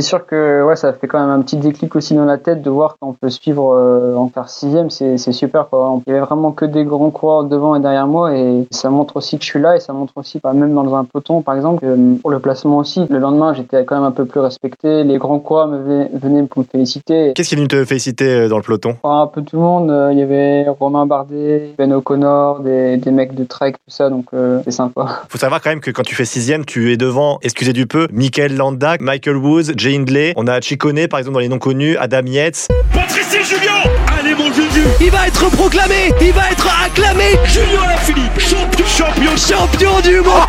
c'est sûr que ouais, ça fait quand même un petit déclic aussi dans la tête de voir qu'on peut suivre euh, en faire sixième, c'est super. Quoi. Il y avait vraiment que des grands coureurs devant et derrière moi et ça montre aussi que je suis là et ça montre aussi, pas même dans un peloton par exemple, pour le placement aussi. Le lendemain, j'étais quand même un peu plus respecté. Les grands coureurs me venaient pour me féliciter. Qu'est-ce qui est venu te féliciter dans le peloton? Un peu tout le monde. Il y avait Romain Bardet, Ben O'Connor, des, des mecs de Trek, tout ça, donc c'est sympa. Faut savoir quand même que quand tu fais sixième, tu es devant, excusez du peu, Michael Landak, Michael Woods, Hindley. On a Chicone, par exemple, dans les noms connus, Adam Yates. Patrice Julien Allez, mon Juju. Il va être proclamé Il va être acclamé. Julien Lafilippe, champion, champion, champion du monde.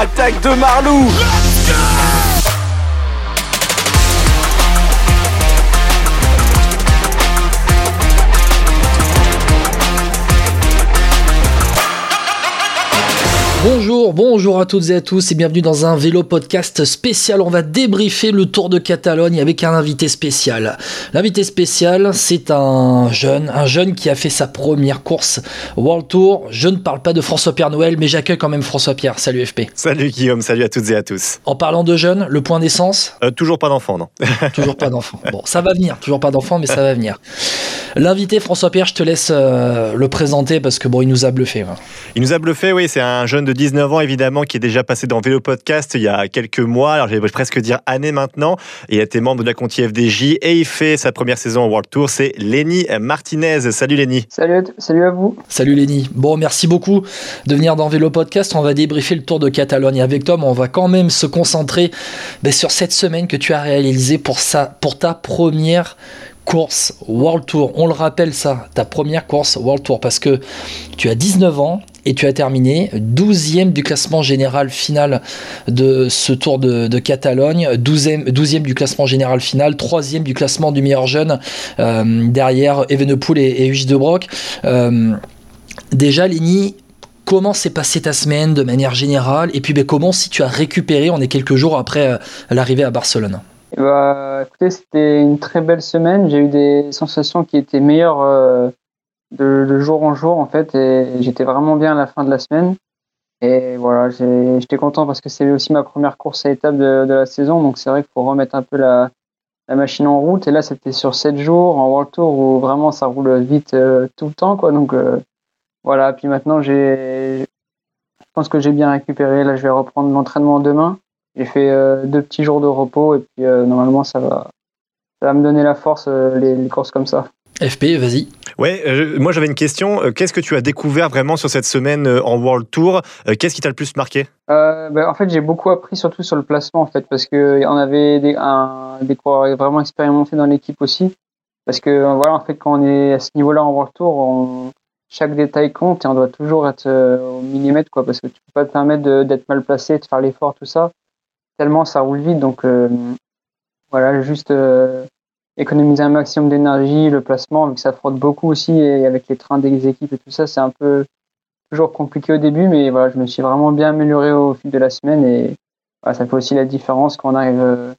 Attaque de Marlou. Let's go Bonjour, bonjour à toutes et à tous et bienvenue dans un vélo podcast spécial. On va débriefer le Tour de Catalogne avec un invité spécial. L'invité spécial, c'est un jeune, un jeune qui a fait sa première course World Tour. Je ne parle pas de François Pierre Noël, mais j'accueille quand même François Pierre. Salut FP. Salut Guillaume, salut à toutes et à tous. En parlant de jeunes, le point d'essence? Euh, Toujours pas d'enfant, non Toujours pas d'enfant. Bon, ça va venir. Toujours pas d'enfant, mais ça va venir. L'invité François Pierre, je te laisse euh, le présenter parce que bon, il nous a bluffé. Hein. Il nous a bluffé, oui. C'est un jeune de 19 ans, évidemment, qui est déjà passé dans Vélo Podcast il y a quelques mois. Alors, j'allais presque dire années maintenant. il a été membre de la Conti FDJ et il fait sa première saison au World Tour. C'est Lenny Martinez. Salut Lenny. Salut, salut à vous. Salut Lenny. Bon, merci beaucoup de venir dans Vélo Podcast. On va débriefer le Tour de Catalogne avec Tom. On va quand même se concentrer ben, sur cette semaine que tu as réalisée pour, ça, pour ta première course World Tour. On le rappelle ça, ta première course World Tour, parce que tu as 19 ans et tu as terminé 12e du classement général final de ce Tour de, Catalogne, 12e, 12e, du classement général final, 3e du classement du meilleur jeune, euh, derrière Evenepoel et, et de Brock. Euh, déjà, Léni, comment s'est passée ta semaine de manière générale? Et puis ben, comment si tu as récupéré, on est quelques jours après euh, l'arrivée à Barcelone? Bah, écoutez, c'était une très belle semaine. J'ai eu des sensations qui étaient meilleures euh, de, jour en jour, en fait, et j'étais vraiment bien à la fin de la semaine. Et voilà, j'étais content parce que c'est aussi ma première course à étape de, la saison, donc c'est vrai qu'il faut remettre un peu la, la, machine en route. Et là, c'était sur 7 jours en World Tour où vraiment ça roule vite euh, tout le temps, quoi. Donc euh, voilà, puis maintenant, j'ai, je pense que j'ai bien récupéré. Là, je vais reprendre l'entraînement demain. J'ai fait euh, deux petits jours de repos et puis euh, normalement ça va, ça va me donner la force euh, les, courses comme ça. FP, vas-y. Ouais, moi j'avais une question. Qu'est-ce que tu as découvert vraiment sur cette semaine en World Tour? Qu'est-ce qui t'a le plus marqué? Ben, En fait, j'ai beaucoup appris surtout sur le placement en fait, parce que on avait des, un, des coureurs vraiment expérimentés dans l'équipe aussi. Parce que voilà, en fait, quand on est à ce niveau-là en World Tour, on, chaque détail compte et on doit toujours être au millimètre, quoi, parce que tu peux pas te permettre d'être mal placé, de faire l'effort, tout ça tellement ça roule vite. Donc euh, voilà, juste euh, économiser un maximum d'énergie, le placement, vu que ça frotte beaucoup aussi, et avec les trains des équipes et tout ça, c'est un peu toujours compliqué au début, mais voilà, je me suis vraiment bien amélioré au fil de la semaine et ça fait aussi la différence quand on arrive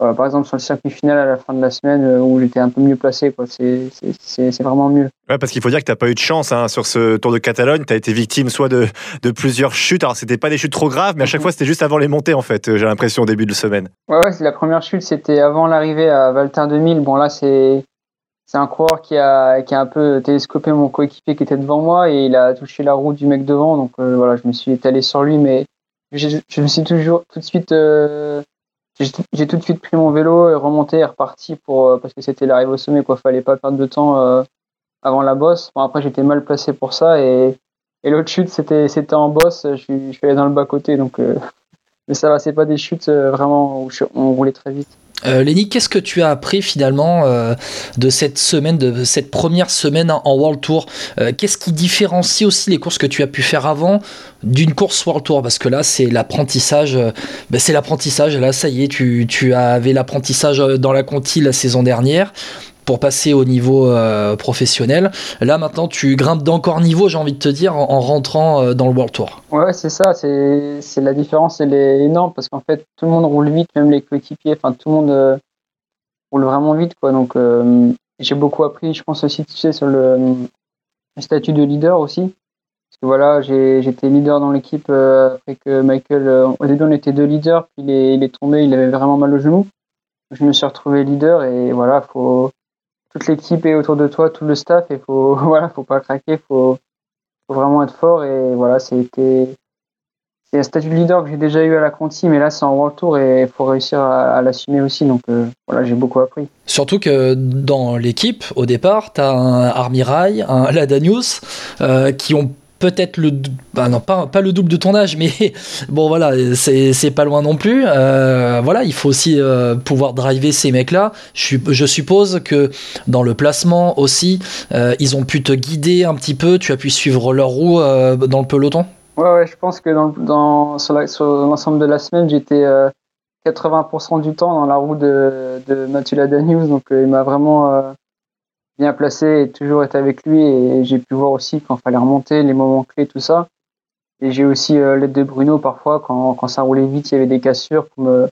euh, euh, par exemple sur le circuit final à la fin de la semaine euh, où j'étais un peu mieux placé. C'est vraiment mieux. Ouais, parce qu'il faut dire que tu n'as pas eu de chance hein, sur ce Tour de Catalogne. Tu as été victime soit de, de plusieurs chutes. Alors, c'était pas des chutes trop graves, mais à chaque mhm. fois, c'était juste avant les montées, en fait, j'ai l'impression, au début de semaine. Ouais, ouais la première chute, c'était avant l'arrivée à Valter 2000. Bon, là, c'est. C'est un coureur qui a, qui a un peu télescopé mon coéquipier qui était devant moi et il a touché la roue du mec devant. Donc euh, voilà, je me suis étalé sur lui, mais je, je me suis toujours tout de suite j'ai tout de suite pris mon vélo et remonté et reparti pour, euh, parce que c'était l'arrivée au sommet. Quoi. Fallait pas perdre de temps euh, avant la bosse. Bon, après, j'étais mal placé pour ça. Et, et l'autre chute, c'était en bosse. Je suis, je suis allé dans le bas-côté. Donc, euh, mais ça va, c'est pas des chutes vraiment où on roulait très vite. Euh, Lenny, qu'est-ce que tu as appris finalement euh, de cette semaine, de cette première semaine en, World Tour? Euh, Qu'est-ce qui différencie aussi les courses que tu as pu faire avant d'une course World Tour? Parce que là, c'est l'apprentissage. Ben, c'est l'apprentissage. Là, ça y est, tu, tu avais l'apprentissage dans la Conti la saison dernière pour passer au niveau euh, professionnel. Là maintenant tu grimpes d'encore niveau, j'ai envie de te dire, en, rentrant euh, dans le World Tour. Ouais, c'est ça, c'est la différence, elle est énorme parce qu'en fait tout le monde roule vite, même les coéquipiers, enfin tout le monde euh, roule vraiment vite quoi. Donc j'ai beaucoup appris, je pense aussi tu sais sur le, statut de leader aussi. Parce que voilà, j'étais leader dans l'équipe après que Michael, au début on était deux leaders, puis il est, il est tombé, il avait vraiment mal au genou. je me suis retrouvé leader et voilà, faut toute l'équipe est autour de toi, tout le staff et faut voilà, faut pas craquer, faut, faut vraiment être fort et voilà, c'était c'est un statut de leader que j'ai déjà eu à la Conti, mais là c'est en World Tour et il faut réussir à, l'assumer aussi. Donc euh, voilà, j'ai beaucoup appris. Surtout que dans l'équipe, au départ, tu as un Armirail, un Ladanius, euh, qui ont peut-être le bah non pas, pas le double de ton âge mais bon voilà c'est pas loin non plus. Euh, voilà il faut aussi pouvoir driver ces mecs là je, suppose que dans le placement aussi ils ont pu te guider un petit peu. Tu as pu suivre leur roue dans le peloton? Ouais, ouais, je pense que dans, sur l'ensemble de la semaine, j'étais 80% euh, du temps dans la roue de, de Mathieu donc euh, il m'a vraiment euh, bien placé et toujours été avec lui. Et j'ai pu voir aussi quand il fallait remonter, les moments clés, tout ça. Et j'ai aussi l'aide de Bruno parfois quand, quand ça roulait vite, il y avait des cassures pour me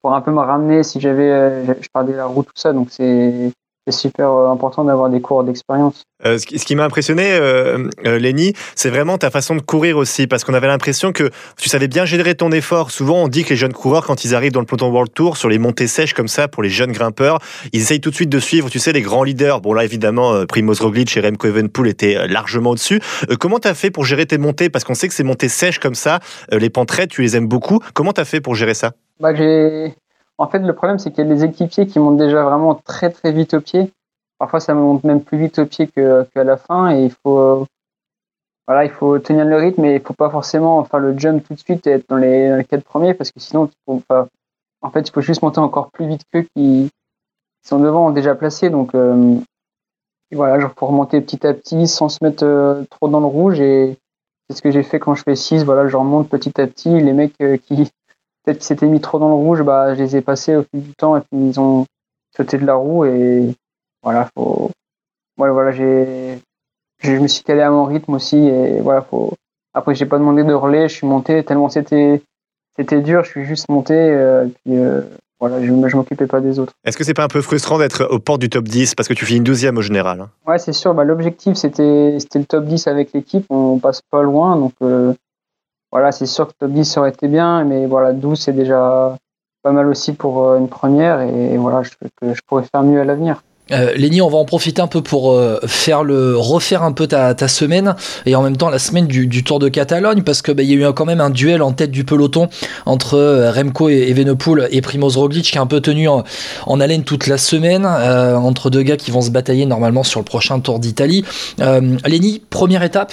pour un peu me ramener si j'avais je perdais la roue tout ça. Donc c'est c'est super euh, important d'avoir des cours d'expérience. Euh, ce qui, m'a impressionné, euh, euh, Lenny, c'est vraiment ta façon de courir aussi, parce qu'on avait l'impression que tu savais bien générer ton effort. Souvent, on dit que les jeunes coureurs, quand ils arrivent dans le peloton World Tour, sur les montées sèches comme ça, pour les jeunes grimpeurs, ils essayent tout de suite de suivre, tu sais, les grands leaders. Bon, là, évidemment, Primoz Roglic et Remco Evenpool étaient largement au-dessus. comment tu as fait pour gérer tes montées? Parce qu'on sait que ces montées sèches comme ça, les pentes tu les aimes beaucoup. Comment tu as fait pour gérer ça? Bah, j'ai en fait, le problème, c'est qu'il y a des équipiers qui montent déjà vraiment très très vite au pied. Parfois, ça monte même plus vite au pied qu'à la fin, et il faut voilà, il faut tenir le rythme, et il faut pas forcément faire le jump tout de suite et être dans les, quatre premiers, parce que sinon, en fait, il faut juste monter encore plus vite qu'eux qui, sont devant déjà placés. Donc euh, voilà, genre pour remonter petit à petit sans se mettre euh, trop dans le rouge, et c'est ce que j'ai fait quand je fais 6. Voilà, je remonte petit à petit. Les mecs euh, qui peut-être qui s'étaient mis trop dans le rouge, bah, je les ai passés au fil du temps et puis ils ont sauté de la roue et voilà, faut. Voilà, voilà, j'ai. Je me suis calé à mon rythme aussi et voilà, faut. Après, j'ai pas demandé de relais, je suis monté tellement c'était c'était dur, je suis juste monté euh, et puis euh, voilà, je, je m'occupais pas des autres. Est-ce que c'est pas un peu frustrant d'être au port du top 10 parce que tu finis 12e au général hein Ouais, c'est sûr. Bah, L'objectif c'était le top 10 avec l'équipe, on passe pas loin donc. Euh, voilà, c'est sûr que top 10 aurait été bien, mais voilà, 12 c'est déjà pas mal aussi pour euh, une première et voilà, je, que je pourrais faire mieux à l'avenir. Euh, Léni, on va en profiter un peu pour euh, faire le refaire un peu ta, semaine et en même temps la semaine du, Tour de Catalogne parce que bah, il y a eu quand même un duel en tête du peloton entre euh, Remco et Evenepoel et Primoz Roglic qui a un peu tenu en, haleine toute la semaine euh, entre deux gars qui vont se batailler normalement sur le prochain Tour d'Italie. Léni, première étape,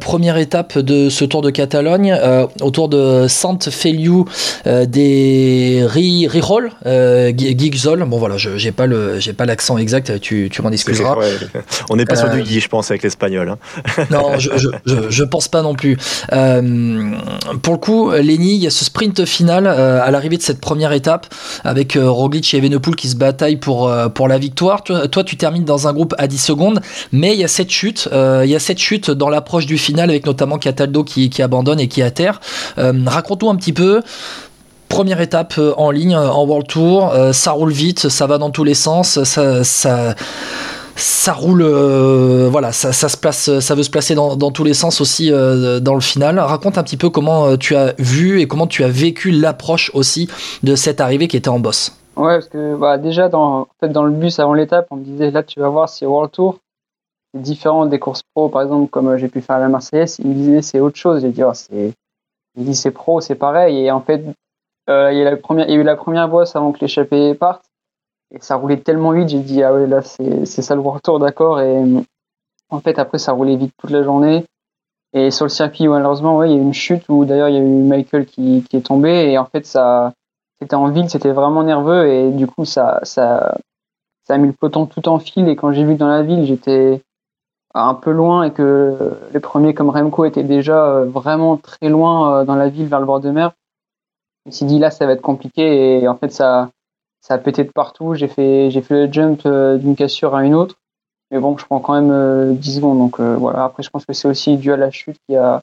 première étape de ce Tour de Catalogne autour de Sant Feliu des Rirol, Gigzol. Bon voilà, j'ai pas le j'ai pas l'accent exact, tu, tu m'en excuseras. On n'est pas sur du euh, Guy, je pense, avec l'espagnol. Hein. non, je, je, je, pense pas non plus. Euh, pour le coup, Lenny, il y a ce sprint final euh, à l'arrivée de cette première étape avec Roglic et Evenepoel qui se bataillent pour, pour la victoire. Toi, toi, tu termines dans un groupe à 10 secondes, mais il y a cette chute, il y a cette chute dans l'approche du final avec notamment Cataldo qui, qui abandonne et qui est à terre. Raconte-nous un petit peu première étape euh, en ligne euh, en World Tour, euh, ça roule vite, ça va dans tous les sens, ça, ça, ça roule, voilà, ça, se place, ça veut se placer dans, dans tous les sens aussi dans le final. Raconte un petit peu comment tu as vu et comment tu as vécu l'approche aussi de cette arrivée qui était en boss. Ouais, parce que bah, déjà dans, fait, dans le bus avant l'étape, on me disait là tu vas voir c'est World Tour, c'est différent des courses pro par exemple comme j'ai pu faire à la Marseillaise. Il me disait c'est autre chose. J'ai dit oh, c'est, il dit c'est pro, c'est pareil et en fait euh, il, y a eu la première bosse avant que l'échappée parte. Et ça roulait tellement vite, j'ai dit, ah ouais, là, c'est ça le World Tour, d'accord. Et en fait, après, ça roulait vite toute la journée. Et sur le circuit, malheureusement, ouais, il y a eu une chute où d'ailleurs, il y a eu Michael qui, est tombé. Et en fait, ça, c'était en ville, c'était vraiment nerveux. Et du coup, ça, ça, ça a mis le peloton tout en fil. Et quand j'ai vu dans la ville, j'étais un peu loin et que les premiers comme Remco étaient déjà euh, vraiment très loin euh, dans la ville vers le bord de mer me suis dit là ça va être compliqué et en fait ça ça a pété de partout. J'ai fait j'ai fait le jump euh, d'une cassure à une autre, mais bon je prends quand même 10 euh, secondes donc euh, voilà. Après je pense que c'est aussi dû à la chute qui a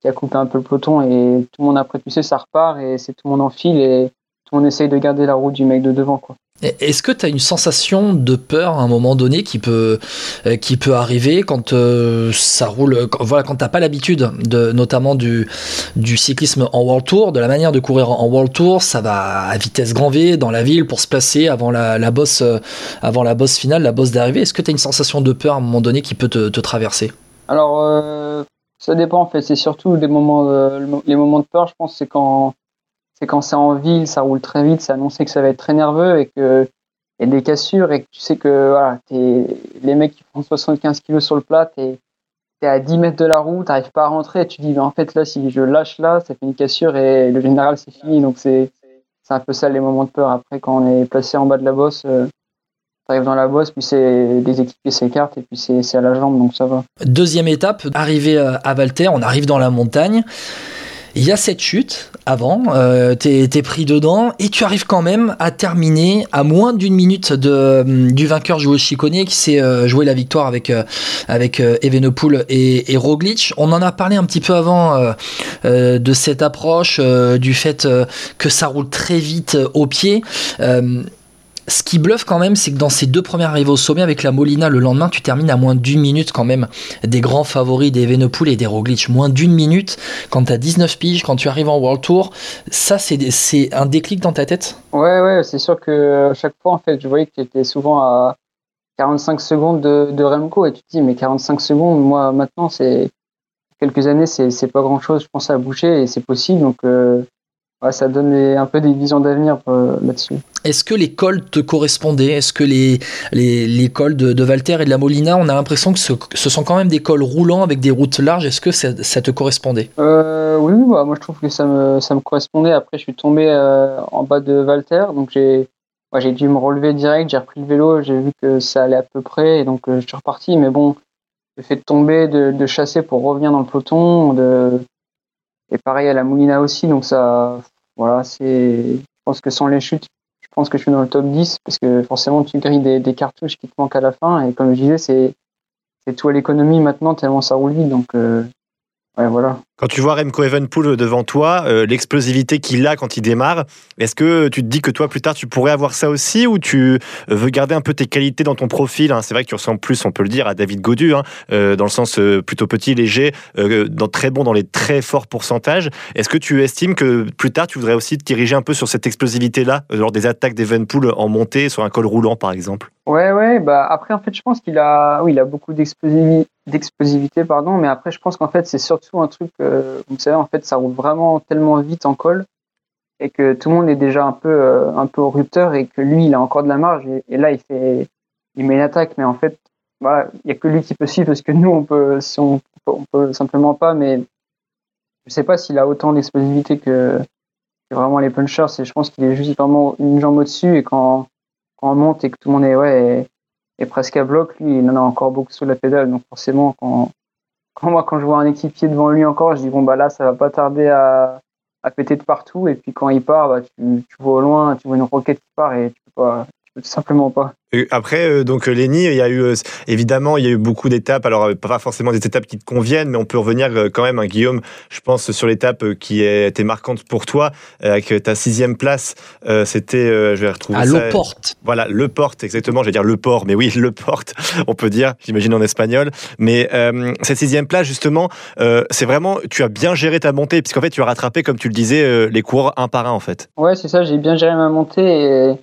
qui a coupé un peu le peloton et tout le monde après tu sais ça repart et c'est tout le monde en file et tout le monde essaye de garder la route du mec de devant quoi. Est-ce que tu as une sensation de peur à un moment donné qui peut, euh, qui peut arriver quand euh, ça roule, voilà, quand t'as pas l'habitude de, notamment du, du cyclisme en World Tour, de la manière de courir en World Tour, ça va à vitesse grand V dans la ville pour se placer avant la, la bosse, euh, avant la bosse finale, la bosse d'arrivée. Est-ce que tu as une sensation de peur à un moment donné qui peut te, traverser? Alors, euh, ça dépend en fait. C'est surtout des moments, les moments de peur. Je pense c'est quand c'est quand c'est en ville, ça roule très vite, c'est annoncé que ça va être très nerveux et que y a des cassures et que tu sais que voilà, les mecs qui font 75 kilos sur le plat, t'es es à 10 mètres de la roue, t'arrives pas à rentrer et tu dis mais en fait là si je lâche là, ça fait une cassure et le général c'est fini. Donc c'est un peu ça les moments de peur. Après quand on est placé en bas de la bosse, euh, t'arrives dans la bosse, puis c'est des équipiers s'écartent et puis c'est c'est à la jambe donc ça va. Deuxième étape, arrivé euh, à Valter, on arrive dans la montagne. Il y a cette chute avant, euh, t'es t'es pris dedans et tu arrives quand même à terminer à moins d'une minute de, hum, du vainqueur Joe Chicone qui s'est euh, joué la victoire avec, euh, avec euh, et, et Roglic. On en a parlé un petit peu avant euh, euh, de cette approche, euh, du fait euh, que ça roule très vite euh, au pied. Euh, ce qui bluffe quand même, c'est que dans ces deux premières arrivées au sommet avec la Molina le lendemain, tu termines à moins d'une minute quand même des grands favoris des Evenepoel et des Roglic. Moins d'une minute quand tu as 19 piges, quand tu arrives en World Tour. Ça, c'est un déclic dans ta tête? Ouais, ouais, c'est sûr que à chaque fois, en fait, je voyais que tu étais souvent à 45 secondes de, Remco et tu te dis, mais 45 secondes, moi, maintenant, c'est quelques années, c'est c'est pas grand chose, je pense, à boucher et c'est possible. Donc, euh, ouais, ça donne un peu des visions d'avenir euh, là-dessus. Est-ce que les cols te correspondaient? Est-ce que les, cols de, de Valter et de la Molina, on a l'impression que ce, ce sont quand même des cols roulants avec des routes larges Est-ce que ça, ça te correspondait? Euh, oui, oui, bah, moi, je trouve que ça me, ça me correspondait. Après, je suis tombé euh, en bas de Valter, donc j'ai ouais, j'ai dû me relever direct, j'ai repris le vélo, j'ai vu que ça allait à peu près, et donc euh, je suis reparti. Mais bon, le fait de tomber, de, de chasser pour revenir dans le peloton, de... et pareil à la Moulina aussi, donc ça, voilà, c'est, je pense que sans les chutes, je pense que je suis dans le top 10, parce que forcément, tu grilles des, cartouches qui te manquent à la fin, et comme je disais, c'est, c'est tout l'économie maintenant, tellement ça roule vite, donc, euh, Quand tu vois Remco Evenepoel devant toi, euh, l'explosivité qu'il a quand il démarre, est-ce que tu te dis que toi plus tard tu pourrais avoir ça aussi ou tu euh, veux garder un peu tes qualités dans ton profil hein? C'est vrai que tu ressembles plus, on peut le dire, à David Godu, hein, euh, dans le sens plutôt petit, léger, très bon dans les très forts pourcentages. Est-ce que tu estimes que plus tard tu voudrais aussi te diriger un peu sur cette explosivité-là, lors des attaques d'Evenepoel en montée, sur un col roulant par exemple? Ouais, ouais, bah après, en fait, je pense qu'il a, oui, il a beaucoup d'explosivi- d'explosivité, pardon, mais après, je pense qu'en fait, c'est surtout un truc, euh, vous savez, en fait, ça roule vraiment tellement vite en col et que tout le monde est déjà un peu, euh, un peu au rupteur et que lui, il a encore de la marge et, là, il fait, il met une attaque, mais en fait, voilà, il y a que lui qui peut suivre parce que nous, on peut, on, on peut simplement pas, mais je sais pas s'il a autant d'explosivité que, que vraiment les punchers, et je pense qu'il est juste vraiment une jambe au-dessus et quand, quand on monte et que tout le monde est, ouais, est, presque à bloc, lui, il en a encore beaucoup sous la pédale. Donc forcément, quand, quand moi, quand je vois un équipier devant lui encore, je dis, bon, bah là, ça va pas tarder à, à péter de partout. Et puis quand il part, bah, tu, tu vois au loin, tu vois une roquette qui part et tu peux pas, tout simplement pas. Et Après, euh, donc Lenny, il y a eu euh, évidemment, il y a eu beaucoup d'étapes. Alors euh, pas forcément des étapes qui te conviennent, mais on peut revenir euh, quand même, hein, Guillaume. Je pense sur l'étape euh, qui a été marquante pour toi, euh, avec ta sixième place. euh, C'était, euh, je vais retrouver À ça. l'eau porte. Voilà, le porte, exactement. Je vais dire le port, mais oui, le porte, on peut dire, j'imagine en espagnol. Mais euh, cette sixième place, justement, euh, c'est vraiment, tu as bien géré ta montée, puisqu'en fait, tu as rattrapé, comme tu le disais, euh, les coureurs un par un, en fait. Ouais, c'est ça, j'ai bien géré ma montée et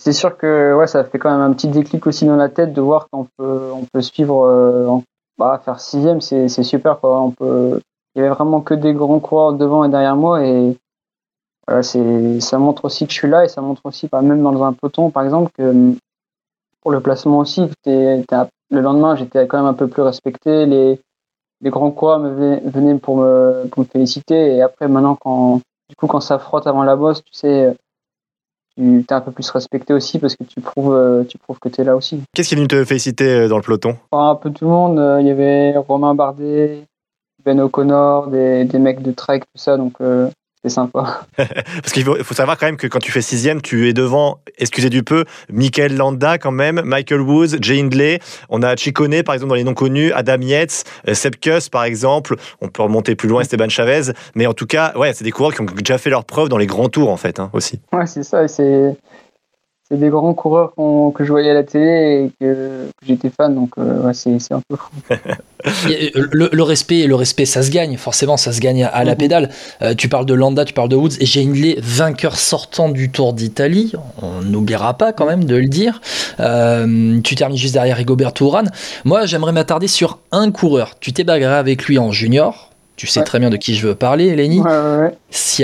c'est sûr que ouais, ça fait quand même un petit déclic aussi dans la tête de voir qu'on peut, on peut suivre, euh, bah, faire sixième, c'est super. On peut, il y avait vraiment que des grands coureurs devant et derrière moi et voilà, c'est, ça montre aussi que je suis là et ça montre aussi, bah, même dans un peloton par exemple, que hum, pour le placement aussi, le lendemain j'étais quand même un peu plus respecté. Les, les grands coureurs me venaient, venaient pour me, féliciter et après maintenant quand quand ça frotte avant la bosse, tu sais, tu es un peu plus respecté aussi parce que tu prouves, euh, tu prouves que tu es là aussi. Qu'est-ce qui est venu te féliciter euh, dans le peloton? Enfin, un peu tout le monde, euh, il y avait Romain Bardet, Ben O'Connor, des, des mecs de Trek, tout ça, donc euh, c'était sympa. Parce qu'il faut, savoir quand même que quand tu fais sixième, tu es devant, excusez du peu, Michael Landa quand même, Michael Woods, Jay Hindley, on a Chicone par exemple dans les noms connus, Adam Yates, euh, Kuss par exemple, on peut remonter plus loin, Esteban Chavez, mais en tout cas, ouais, c'est des coureurs qui ont déjà fait leur preuve dans les grands tours en fait, hein, aussi. Ouais, c'est ça, c'est. C'est des grands coureurs que je voyais à la télé et que, que j'étais fan, donc euh, ouais, c'est un peu fou. Euh, Le, le respect, le respect, ça se gagne. Forcément, ça se gagne à, à la Mhm. pédale. Euh, tu parles de Landa, tu parles de Woods et j'ai Hindley, vainqueur sortant du Tour d'Italie. On n'oubliera pas quand même de le dire. Euh, tu termines juste derrière Rigoberto Urán. Moi, j'aimerais m'attarder sur un coureur. Tu t'es bagarré avec lui en junior. Tu sais Ouais. très bien de qui je veux parler, Lenny. Ouais, ouais,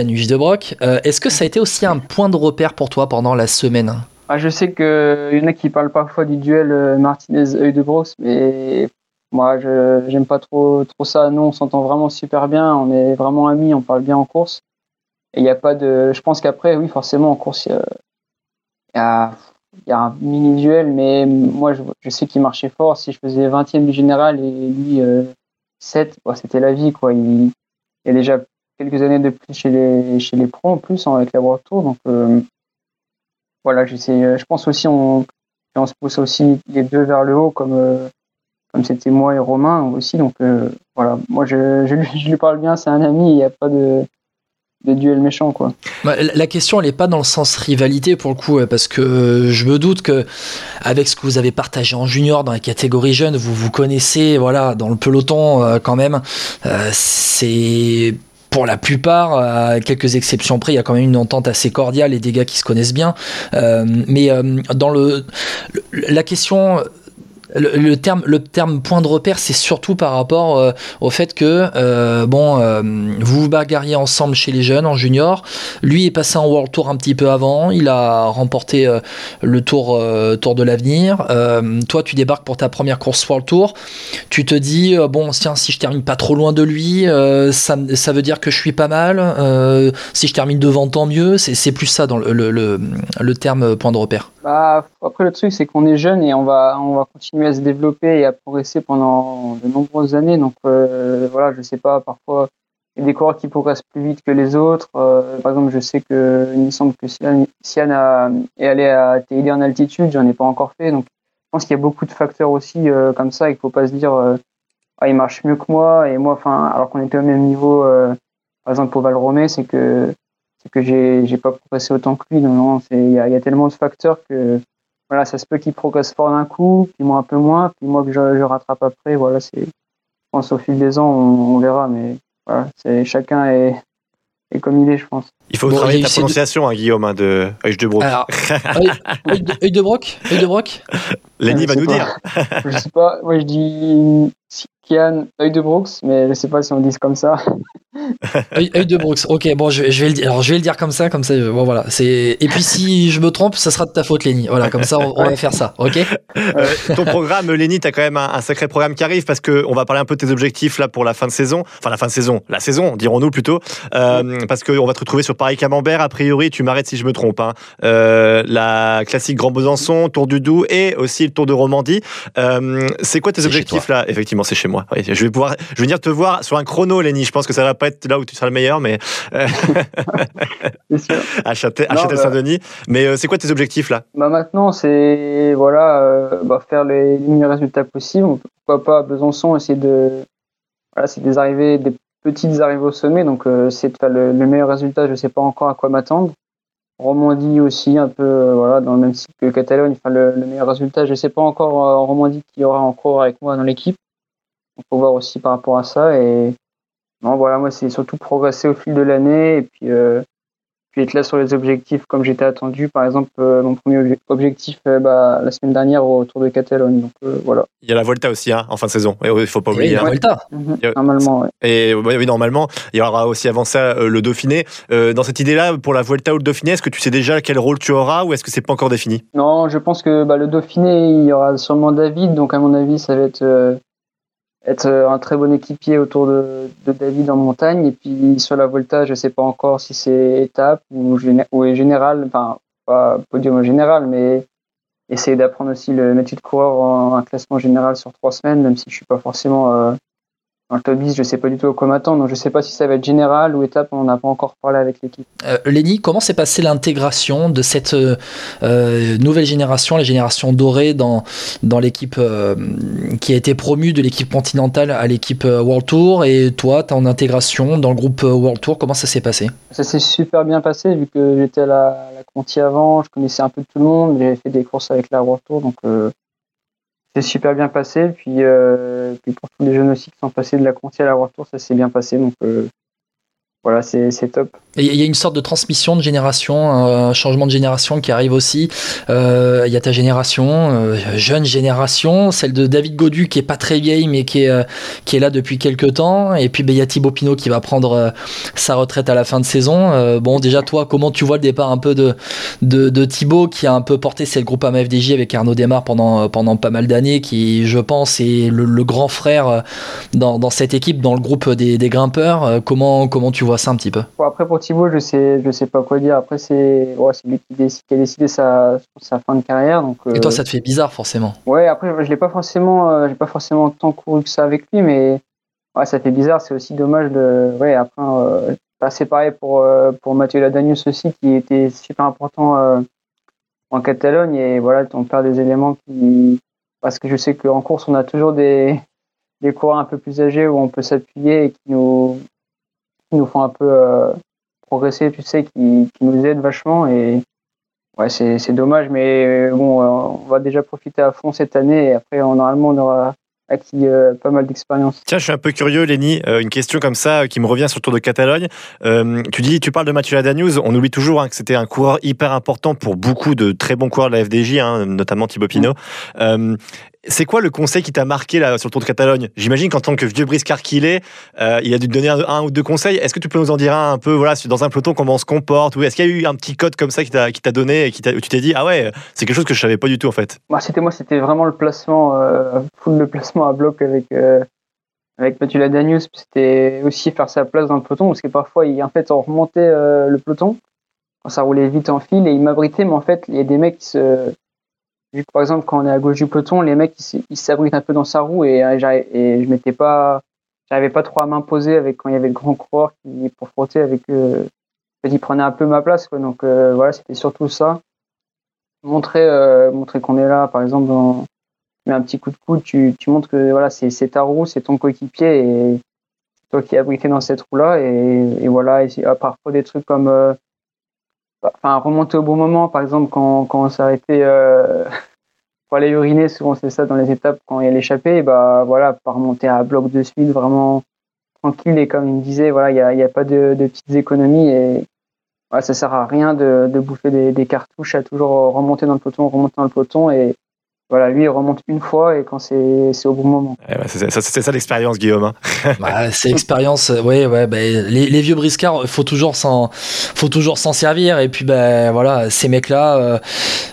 de Brock. Euh, Est-ce que ça a été aussi un point de repère pour toi pendant la semaine? Ah, je sais qu'il y en a qui parlent parfois du duel euh, Martinez-œil de Brox, mais moi, je j'aime pas trop, trop ça. Nous, on s'entend vraiment super bien, on est vraiment amis, on parle bien en course. Et il n'y a pas de. Je pense qu'après, oui, forcément, en course, il y y a, y a un mini-duel, mais moi, je, je sais qu'il marchait fort. Si je faisais 20e du général et lui euh, 7, bah, c'était la vie, quoi. Il, il y a déjà quelques années de plus chez les, chez les pros en plus, hein, avec la World Tour, donc. euh, voilà, j'essaie, euh, je pense aussi on, on se pousse aussi les deux vers le haut comme euh, comme c'était moi et Romain aussi. Donc euh, voilà, moi je, je, lui, parle bien, c'est un ami, il n'y a pas de, de duel méchant quoi. Bah, La question, elle n'est pas dans le sens rivalité pour le coup, parce que je me doute que avec ce que vous avez partagé en junior dans la catégorie jeune, vous vous connaissez, voilà, dans le peloton quand même. C'est pour la plupart, à quelques exceptions près, il y a quand même une entente assez cordiale et des gars qui se connaissent bien. Euh, mais euh, dans le, le- la question. Le, terme, le terme point de repère, c'est surtout par rapport euh, au fait que euh, bon, euh, vous vous bagarriez ensemble chez les jeunes en junior. Lui est passé en World Tour un petit peu avant. Il a remporté le Tour Tour de l'avenir. Toi, tu débarques pour ta première course World Tour. Tu te dis bon, tiens, si je termine pas trop loin de lui, ça, veut dire que je suis pas mal. Si je termine devant, tant mieux. C'est plus ça dans le, le terme point de repère. Bah, après le truc c'est qu'on est jeune et on va on va continuer se développer et à progresser pendant de nombreuses années. Donc euh, voilà, je sais pas, parfois il y a des coureurs qui progressent plus vite que les autres. Euh, par exemple, je sais que il me semble que Sian, est allé à TID en altitude, j'en ai pas encore fait. Donc je pense qu'il y a beaucoup de facteurs aussi euh, comme ça. Il faut pas se dire ah, il marche mieux que moi et moi, enfin, alors qu'on était au même niveau. par exemple, pour Valromé, c'est que c'est que j'ai pas progressé autant que lui. Non, non, il y a tellement de facteurs que voilà, ça se peut qu'il progresse fort d'un coup, puis moi un peu moins, puis moi que je, je rattrape après. Voilà, c'est je pense au fil des ans, on, on verra, mais voilà, c'est chacun est, est comme il est, je pense. Il faut Bon, travailler ta prononciation, hein, Guillaume, hein, de Hush de. Alors, œil, œil de, œil de broc, œil de broc. Lenny va nous pas. dire. je sais pas, moi je dis Kian, œil de Brooks, mais je sais pas si on dit comme ça. Œil, de Brooks. Ok, bon, je, vais- je vais le dire. Alors, je vais le dire comme ça, comme ça. Bon, voilà. C'est. Et puis, si je me trompe, ça sera de ta faute, Lenny. Voilà, comme ça, on, on va faire ça. Ok? Euh, ton programme, Lenny, tu as quand même un, un sacré programme qui arrive parce qu'on va parler un peu de tes objectifs là pour la fin de saison. Enfin, la fin de saison, la saison, dirons-nous plutôt. Euh, parce qu'on va te retrouver sur Paris-Camembert. A priori, tu m'arrêtes si je me trompe. hein. Euh, la classique Grand Besançon, Tour du Doubs et aussi le Tour de Romandie. C'est quoi tes objectifs là? Effectivement, c'est chez moi. Oui, je vais pouvoir, je vais venir te voir sur un chrono, Lenny. Je pense que ça va pas être là où tu seras le meilleur, mais euh, sûr. à Non, Châtel-Saint-Denis. Mais euh, c'est quoi tes objectifs là? Bah maintenant, c'est voilà, euh, bah, faire les, les meilleurs résultats possibles. Pourquoi pas à Besançon essayer de voilà, c'est des arrivées, des petites arrivées au sommet, donc euh, c'est de faire le, le meilleur résultat. Je sais pas encore à quoi m'attendre. Romandie aussi, un peu euh, voilà, dans le même cycle que Catalogne, enfin le, le meilleur résultat. Je sais pas encore en Romandie qui y aura encore avec moi dans l'équipe. Il faut voir aussi par rapport à ça et non voilà, moi c'est surtout progresser au fil de l'année et puis euh, puis être là sur les objectifs comme j'étais attendu. Par exemple, euh, mon premier obje- objectif euh, bah, la semaine dernière au Tour de Catalogne. Donc euh, voilà. Il y a la Volta aussi hein, en fin de saison. Il faut pas Et oublier. la hein. Vuelta. Mhm. Normalement, ouais. Et oui, normalement, il y aura aussi avant ça euh, le Dauphiné. Euh, dans cette idée-là, pour la Vuelta ou le Dauphiné, est-ce que tu sais déjà quel rôle tu auras ou est-ce que c'est pas encore défini? Non, je pense que bah, le Dauphiné, il y aura sûrement David. Donc à mon avis, ça va être euh, être euh, un très bon équipier autour de, David en montagne. Et puis sur la Volta, je sais pas encore si c'est étape ou, géné- ou général. Enfin, pas podium général, mais essayer d'apprendre aussi le métier de coureur en un classement général sur trois semaines, même si je suis pas forcément euh, le top 10, je sais pas du tout à quoi m'attendre. Donc je sais pas si ça va être général ou étape, on n'a pas encore parlé avec l'équipe. Euh, Lenny, comment s'est passée l'intégration de cette euh, euh, nouvelle génération, la génération dorée, dans, dans l'équipe euh, qui a été promue de l'équipe continentale à l'équipe World Tour? Et toi, ton intégration dans le groupe World Tour, comment ça s'est passé? Ça s'est super bien passé vu que j'étais à la, la Conti avant, je connaissais un peu tout le monde, j'avais fait des courses avec la World Tour, donc c'est super bien passé. Puis, euh, puis pour tous les jeunes aussi qui sont passés de la Conti à la World Tour, ça s'est bien passé. Donc euh, voilà, c'est top. Il y a une sorte de transmission de génération, un changement de génération qui arrive aussi. Euh, Il y a ta génération, euh, jeune génération, celle de David Godu qui est pas très vieille mais qui est, euh, là depuis quelques temps. Et puis ben, il y a Thibaut Pinot qui va prendre sa retraite à la fin de saison. Bon, déjà toi, comment tu vois le départ un peu de, de, Thibaut qui a un peu porté c'est le groupe AMFDJ avec Arnaud Desmar pendant, pas mal d'années, qui je pense est le, grand frère dans, cette équipe, dans le groupe des, grimpeurs. Comment tu vois ça un petit peu Bon, après pour Thibaut, je sais je sais pas quoi dire. Après c'est ouais, lui qui, décide, qui a décidé sa, sa fin de carrière. Donc Et euh, toi, ça te fait bizarre forcément. Ouais, après, je l'ai pas forcément, euh, j'ai pas forcément tant couru que ça avec lui, mais ouais, ça fait bizarre. C'est aussi dommage de, ouais, après, euh, c'est pareil pour euh, pour Mathieu Ladanius aussi, qui était super important euh, en Catalogne et voilà, on perd des éléments qui, parce que je sais qu'en course, on a toujours des des coureurs un peu plus âgés où on peut s'appuyer et qui nous qui nous font un peu euh, progresser, tu sais, qui, nous aident vachement et Ouais, c'est dommage, mais bon, euh, on va déjà profiter à fond cette année et après, normalement, on aura acquis euh, pas mal d'expérience. Tiens, je suis un peu curieux, Lenny. Euh, une question comme ça euh, qui me revient sur le Tour de Catalogne. Euh, tu dis, tu parles de Mathieu Ladanius. On oublie toujours hein, que c'était un coureur hyper important pour beaucoup de très bons coureurs de la FDJ, hein, notamment Thibaut Pinot. Euh, c'est quoi le conseil qui t'a marqué là sur le Tour de Catalogne? J'imagine qu'en tant que vieux briscard qu'il est, euh, il a dû te donner un, ou deux conseils. Est-ce que tu peux nous en dire un, peu, voilà, dans un peloton, comment on se comporte est-ce qu'il y a eu un petit code comme ça qui t'a donné et qui où tu t'es dit, ah ouais, c'est quelque chose que je savais pas du tout en fait? Moi, c'était moi, c'était vraiment le placement, euh, placement à bloc avec euh, avec Mathieu Ladanius. C'était aussi faire sa place dans le peloton parce que parfois, il, en fait, on remontait euh, le peloton ça roulait vite en file et il m'abritait, mais en fait, il y a des mecs qui se vu que, par exemple, quand on est à gauche du peloton, les mecs ils s'abritent un peu dans sa roue et, euh, et je m'étais pas, j'arrivais pas trop à m'imposer avec quand il y avait le grand coureur qui pour frotter avec, fait, il prenait un peu ma place quoi. Donc euh, voilà, c'était surtout ça. Montrer, euh, montrer qu'on est là, par exemple, dans, mets un petit coup de coude, tu, tu montres que voilà, c'est ta roue, c'est ton coéquipier et toi qui es abrité dans cette roue-là et, et voilà. Et ah, parfois des trucs comme euh, enfin remonter au bon moment par exemple quand, on s'arrêtait euh, pour aller uriner souvent c'est ça dans les étapes quand il y a l'échappée bah voilà pas remonter à bloc de suite vraiment tranquille et comme il me disait voilà il n'y a, pas de, petites économies et voilà, ça sert à rien de, de bouffer des, des cartouches à toujours remonter dans le peloton remonter dans le peloton et voilà lui il remonte une fois et quand c'est c'est au bon moment Eh ben, c'est ça, c'est ça l'expérience, Guillaume. hein. Bah, c'est expérience, euh, ouais, ouais. bah, les, les vieux briscards, faut toujours s'en, faut toujours s'en servir. Et puis, ben voilà, ces mecs-là, euh,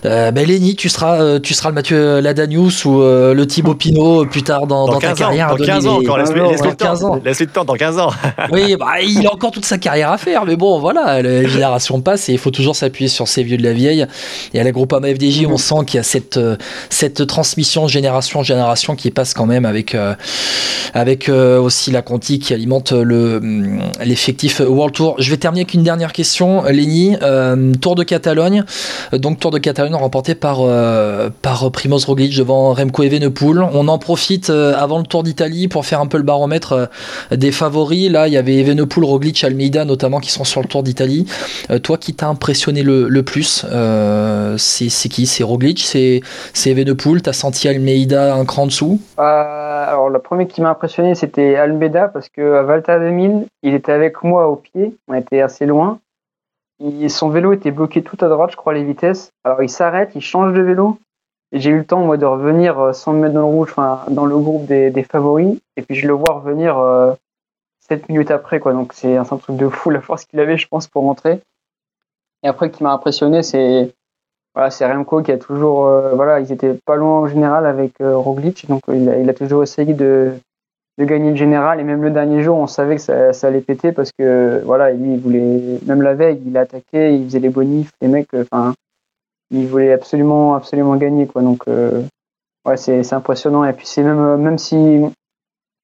euh, ben Lenny, tu seras, euh, tu seras le Mathieu Ladanius ou euh, le Thibaut Pinot euh, plus tard dans, dans, ta 15 ans, carrière. dans Donner 15 ans encore, laisse-lui Dans le 15 ans. temps. Laisse-lui le temps, dans 15 ans. Oui, bah, il a encore toute sa carrière à faire, mais bon, voilà, la génération passe et il faut toujours s'appuyer sur ces vieux de la vieille. Et à la Groupama FDJ, on sent qu'il y a cette, euh, cette transmission génération en génération qui passe quand même avec, euh, avec euh, aussi la Conti qui alimente le, hum, l'effectif World Tour. Je vais terminer avec une dernière question, Lenny. Euh, Tour de Catalogne, donc Tour de Catalogne remporté par, par Primoz Roglic devant Remco Evenepoel. On en profite avant le Tour d'Italie pour faire un peu le baromètre des favoris. Là, il y avait Evenepoel, Roglic, Almeida notamment qui sont sur le Tour d'Italie. Toi, qui t'a impressionné le, le plus C'est c'est qui? C'est Roglic? C'est c'est Evenepoel T'as senti Almeida un cran dessous? Euh, alors, le premier qui m'a impressionné, c'était Almeida, parce que à Valta 2000, il était avec moi au pied, on était assez loin. Son vélo était bloqué tout à droite, je crois, les vitesses. Alors, il s'arrête, il change de vélo. J'ai eu le temps, moi, de revenir euh, sans me mettre dans le rouge, enfin, dans le groupe des, favoris. Et puis, je le vois revenir euh, 7 minutes après, quoi. Donc, c'est un, un truc de fou, la force qu'il avait, je pense, pour rentrer. Et après, qui m'a impressionné, c'est voilà, c'est Remco qui a toujours, euh, voilà, ils étaient pas loin en général avec euh, Roglic, donc euh, il a, il a toujours essayé de, de gagner le général. Et même le dernier jour, on savait que ça, ça allait péter parce que, voilà, lui, il voulait, même la veille, il attaquait, il faisait les bonifs, les mecs, euh, enfin, il voulait absolument, absolument gagner, quoi. Donc, euh, ouais, c'est impressionnant. Et puis, c'est même, même si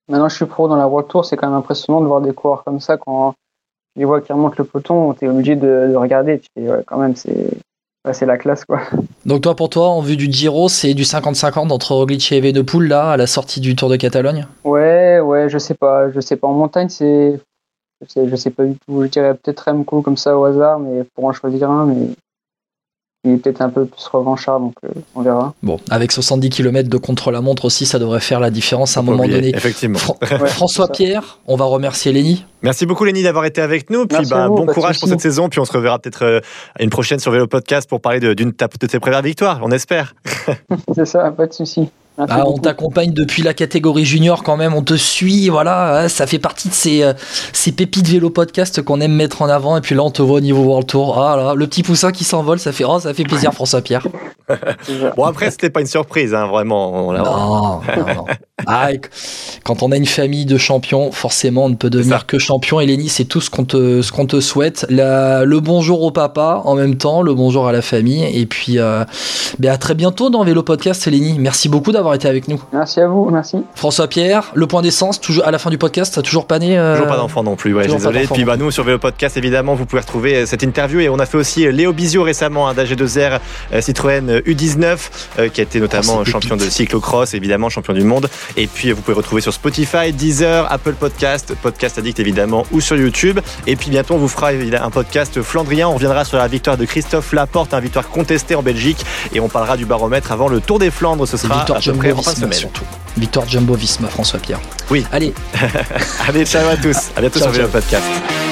maintenant je suis pro dans la World Tour, c'est quand même impressionnant de voir des coureurs comme ça quand tu les vois qui remontent le peloton, tu es obligé de, de regarder. Ouais, quand même, c'est c'est la classe quoi. Donc toi, pour toi, en vue du Giro, c'est du 50-50 entre Roglic et Evenepoel là, à la sortie du Tour de Catalogne? Ouais, ouais, je sais pas, je sais pas. En montagne, c'est, je sais, je sais pas du tout. Je dirais peut-être Remco comme ça au hasard, mais pour en choisir un, mais il est peut-être un peu plus revanchard, donc euh, on verra. Bon, avec 70 km de contre-la-montre aussi, ça devrait faire la différence à un moment oublier, donné. Effectivement. Ouais, François. Pierre, on va remercier Lenny. Merci beaucoup Lenny d'avoir été avec nous. Puis bah, vous, bon de courage pour cette saison. Puis on se reverra peut-être euh, à une prochaine sur Vélo Podcast pour parler de- d'une ta- de tes premières victoires. On espère. C'est ça, pas de souci. Ah, on beaucoup. t'accompagne depuis la catégorie junior quand même, on te suit, voilà, hein, ça fait partie de ces, euh, ces pépites vélo podcast qu'on aime mettre en avant. Et puis là, on te voit au niveau World Tour. Ah là, le petit poussin qui s'envole, ça fait, oh, ça fait plaisir, François Pierre. Bon après c'était pas une surprise hein, vraiment. On l'a- Non, non, non. Ah, et quand on a une famille de champions, forcément, on ne peut devenir que champion. Et Lenny, c'est tout ce qu'on te, ce qu'on te souhaite. La- le bonjour au papa en même temps, le bonjour à la famille. Et puis, euh, ben, à très bientôt dans Vélo Podcast, Lenny. Merci beaucoup d'avoir été avec nous. Merci à vous, merci. François Pierre, le point d'essence, toujours à la fin du podcast, t'as toujours pas né euh, Toujours pas d'enfant non plus, ouais, désolé. d'enfant. Puis bah, nous sur Vélo Podcast, évidemment, vous pouvez retrouver euh, cette interview et on a fait aussi euh, Léo Bizio récemment hein, d'AG2R euh, Citroën euh, U19 euh, qui a été notamment Oh, c'est champion de cyclocross, évidemment champion du monde. Et puis vous pouvez retrouver sur Spotify, Deezer, Apple Podcast, Podcast Addict évidemment ou sur YouTube. Et puis bientôt on vous fera un podcast flandrien. On reviendra sur la victoire de Christophe Laporte, une victoire contestée en Belgique et on parlera du baromètre avant le Tour des Flandres. Ce sera Victoire à peu près en fin de Jumbo-Visma semaine. surtout. Victoire Jumbo-Visma, François Pierre. Oui. Allez, Allez, ciao à tous. À bientôt Ciao, sur ciao. Podcast.